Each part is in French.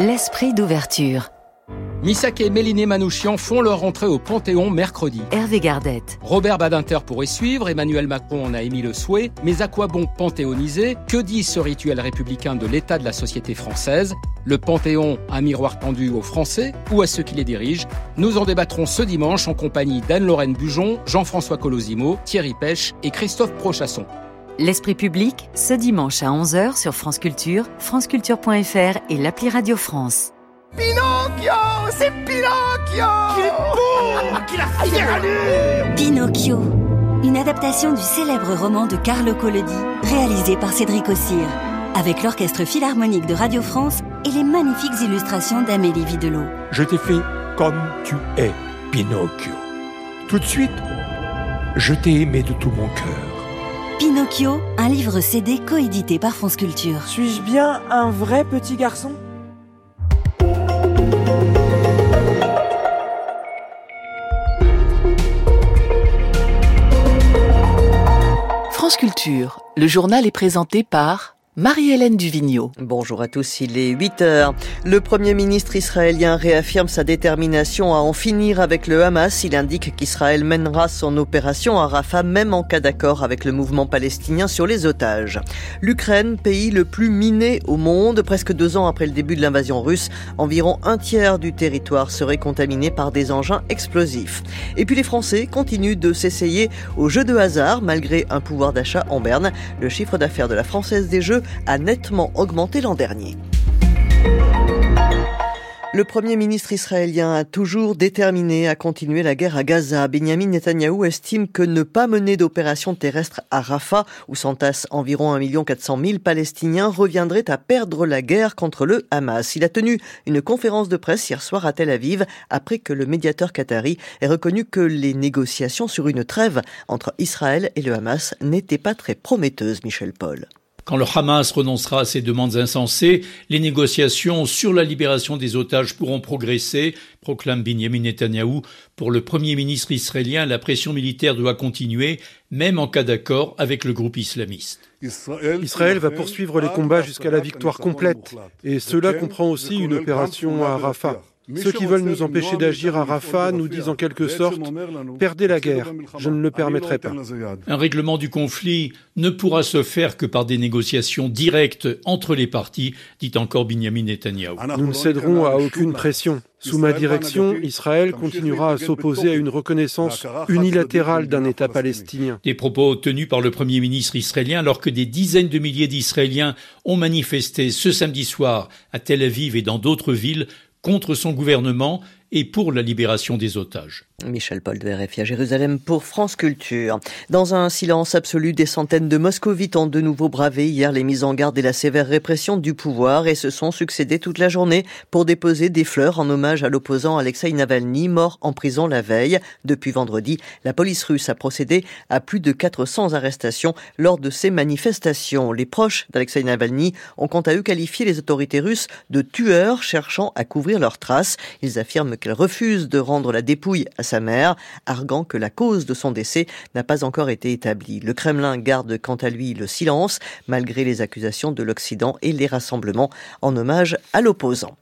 L'esprit d'ouverture. Misaki et Méliné Manouchian font leur entrée au Panthéon mercredi. Hervé Gardette. Robert Badinter pourrait suivre, Emmanuel Macron en a émis le souhait, mais à quoi bon panthéoniser? Que dit ce rituel républicain de l'état de la société française? Le Panthéon, un miroir tendu aux Français ou à ceux qui les dirigent? Nous en débattrons ce dimanche en compagnie d'Anne-Lorraine Bujon, Jean-François Colosimo, Thierry Pêche et Christophe Prochasson. L'Esprit public, ce dimanche à 11h sur France Culture, franceculture.fr et l'appli Radio France. Pinocchio C'est Pinocchio Qu'il est beau Qu'il a fière allure Pinocchio, une adaptation du célèbre roman de Carlo Collodi, réalisé par Cédric Ossir, avec l'Orchestre Philharmonique de Radio France et les magnifiques illustrations d'Amélie Videlot. Je t'ai fait comme tu es, Pinocchio. Tout de suite, je t'ai aimé de tout mon cœur. Pinocchio, un livre CD coédité par France Culture. Suis-je bien un vrai petit garçon? France Culture, le journal est présenté par Marie-Hélène Duvigneau. Bonjour à tous, il est 8 heures. Le Premier ministre israélien réaffirme sa détermination à en finir avec le Hamas. Il indique qu'Israël mènera son opération à Rafah même en cas d'accord avec le mouvement palestinien sur les otages. L'Ukraine, pays le plus miné au monde, presque deux ans après le début de l'invasion russe, environ un tiers du territoire serait contaminé par des engins explosifs. Et puis les Français continuent de s'essayer au jeu de hasard malgré un pouvoir d'achat en berne. Le chiffre d'affaires de la Française des Jeux a nettement augmenté l'an dernier. Le Premier ministre israélien a toujours déterminé à continuer la guerre à Gaza. Benjamin Netanyahou estime que ne pas mener d'opération terrestre à Rafah, où s'entassent environ 1 400 000 Palestiniens, reviendrait à perdre la guerre contre le Hamas. Il a tenu une conférence de presse hier soir à Tel Aviv, après que le médiateur qatari ait reconnu que les négociations sur une trêve entre Israël et le Hamas n'étaient pas très prometteuses, Michel Paul. Quand le Hamas renoncera à ses demandes insensées, les négociations sur la libération des otages pourront progresser, proclame Benjamin Netanyahou. Pour le Premier ministre israélien, la pression militaire doit continuer, même en cas d'accord avec le groupe islamiste. Israël va poursuivre les combats jusqu'à la victoire complète, et cela comprend aussi une opération à Rafah. Ceux qui veulent nous empêcher d'agir à Rafah nous disent en quelque sorte perdez la guerre, je ne le permettrai pas. Un règlement du conflit ne pourra se faire que par des négociations directes entre les parties, dit encore Benjamin Netanyahu. Nous ne céderons à aucune pression. Sous ma direction, Israël continuera à s'opposer à une reconnaissance unilatérale d'un État palestinien. Des propos tenus par le Premier ministre israélien alors que des dizaines de milliers d'Israéliens ont manifesté ce samedi soir à Tel Aviv et dans d'autres villes contre son gouvernement et pour la libération des otages. Michel Paul de RFI à Jérusalem pour France Culture. Dans un silence absolu, des centaines de moscovites ont de nouveau bravé hier les mises en garde et la sévère répression du pouvoir et se sont succédés toute la journée pour déposer des fleurs en hommage à l'opposant Alexei Navalny, mort en prison la veille. Depuis vendredi, la police russe a procédé à plus de 400 arrestations lors de ces manifestations. Les proches d'Alexei Navalny ont quant à eux qualifié les autorités russes de tueurs cherchant à couvrir leurs traces. Ils affirment qu'elles refusent de rendre la dépouille à sa mère, arguant que la cause de son décès n'a pas encore été établie. Le Kremlin garde quant à lui le silence, malgré les accusations de l'Occident et les rassemblements en hommage à l'opposant.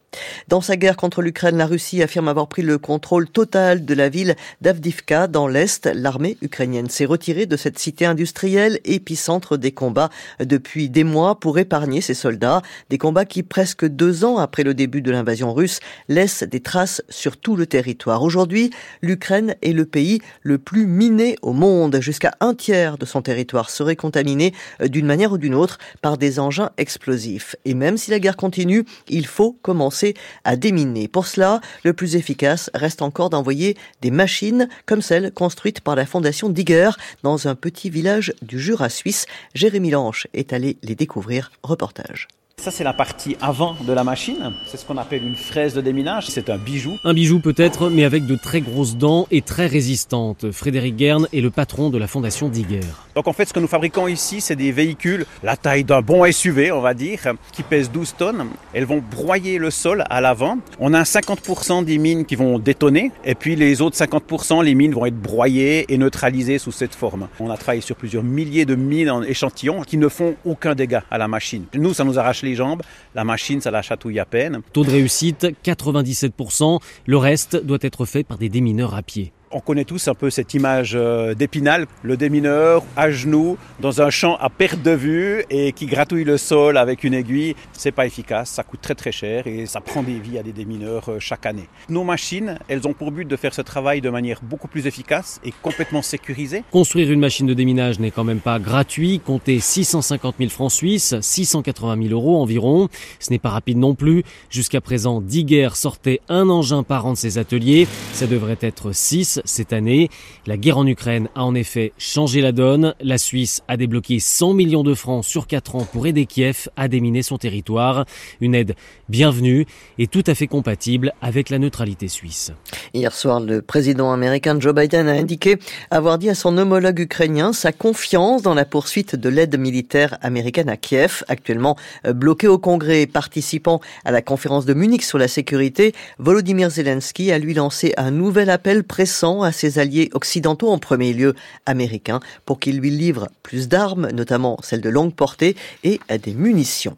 Dans sa guerre contre l'Ukraine, la Russie affirme avoir pris le contrôle total de la ville d'Avdivka dans l'Est. L'armée ukrainienne s'est retirée de cette cité industrielle, épicentre des combats depuis des mois pour épargner ses soldats. Des combats qui, presque deux ans après le début de l'invasion russe, laissent des traces sur tout le territoire. Aujourd'hui, l'Ukraine est le pays le plus miné au monde. Jusqu'à un tiers de son territoire serait contaminé euh, d'une manière ou d'une autre par des engins explosifs. Et même si la guerre continue, il faut commencer à déminer. Pour cela, le plus efficace reste encore d'envoyer des machines comme celles construites par la fondation Digger dans un petit village du Jura suisse. Jérémy Lanche est allé les découvrir. Reportage. Ça, c'est la partie avant de la machine. C'est ce qu'on appelle une fraise de déminage. C'est un bijou. Un bijou peut-être, mais avec de très grosses dents et très résistantes. Frédéric Guerne est le patron de la fondation Digger. Donc en fait, ce que nous fabriquons ici, c'est des véhicules, la taille d'un bon SUV, on va dire, qui pèsent 12 tonnes. Elles vont broyer le sol à l'avant. On a 50% des mines qui vont détonner, et puis les autres 50%, les mines vont être broyées et neutralisées sous cette forme. On a travaillé sur plusieurs milliers de mines en échantillons qui ne font aucun dégât à la machine. Nous, ça nous arrache les jambes. La machine, ça la chatouille à peine. Taux de réussite, 97%. Le reste doit être fait par des démineurs à pied. On connaît tous un peu cette image euh, d'épinal, le démineur à genoux dans un champ à perte de vue et qui gratouille le sol avec une aiguille. C'est pas efficace, ça coûte très très cher et ça prend des vies à des démineurs euh, chaque année. Nos machines, elles ont pour but de faire ce travail de manière beaucoup plus efficace et complètement sécurisée. Construire une machine de déminage n'est quand même pas gratuit. Comptez 650 000 francs suisses, 680 000 euros environ. Ce n'est pas rapide non plus. Jusqu'à présent, Digger sortait un engin par an de ses ateliers. Ça devrait être 6 cette année. La guerre en Ukraine a en effet changé la donne. La Suisse a débloqué 100 millions de francs sur 4 ans pour aider Kiev à déminer son territoire. Une aide bienvenue et tout à fait compatible avec la neutralité suisse. Hier soir, le président américain Joe Biden a indiqué avoir dit à son homologue ukrainien sa confiance dans la poursuite de l'aide militaire américaine à Kiev, actuellement euh, bloqué au Congrès participant à la conférence de Munich sur la sécurité. Volodymyr Zelensky a lui lancé un nouvel appel pressant à ses alliés occidentaux, en premier lieu américains, pour qu'ils lui livrent plus d'armes, notamment celles de longue portée, et des munitions.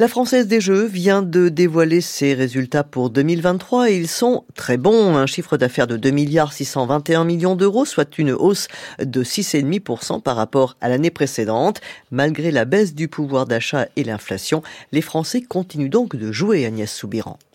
La Française des Jeux vient de dévoiler ses résultats pour 2023 et ils sont très bons. Un chiffre d'affaires de 2 milliards 621 millions d'euros, soit une hausse de 6,5% par rapport à l'année précédente. Malgré la baisse du pouvoir d'achat et l'inflation, les Français continuent donc de jouer Agnès Soubiran.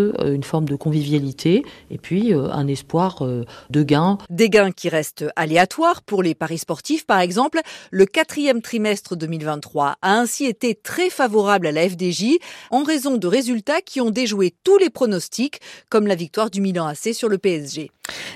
euh, une forme de convivialité et puis euh, un espoir euh, de gains. Des gains qui restent aléatoires pour les paris sportifs, par exemple. Le quatrième trimestre 2023 a ainsi été très favorable à la FDJ en raison de résultats qui ont déjoué tous les pronostics, comme la victoire du Milan AC sur le PSG.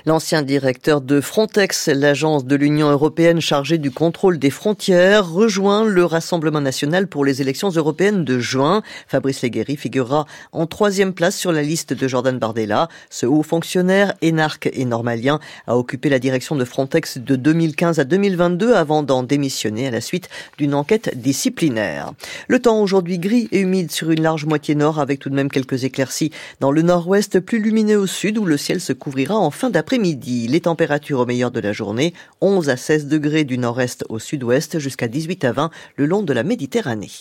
L'ancien directeur de Frontex, l'agence de l'Union européenne chargée du contrôle des frontières, rejoint le Rassemblement national pour les élections européennes de juin. Fabrice Leguéry figurera en troisième place sur la liste de Jordan Bardella. Ce haut fonctionnaire, énarque et normalien, a occupé la direction de Frontex de 2015 à 2022 avant d'en démissionner à la suite d'une enquête disciplinaire. Le temps aujourd'hui gris et humide sur une large moitié nord avec tout de même quelques éclaircies dans le nord-ouest, plus lumineux au sud où le ciel se couvrira en fin d'après-midi. Les températures au meilleur de la journée, 11 à 16 degrés du nord-est au sud-ouest jusqu'à 18 à 20 le long de la Méditerranée.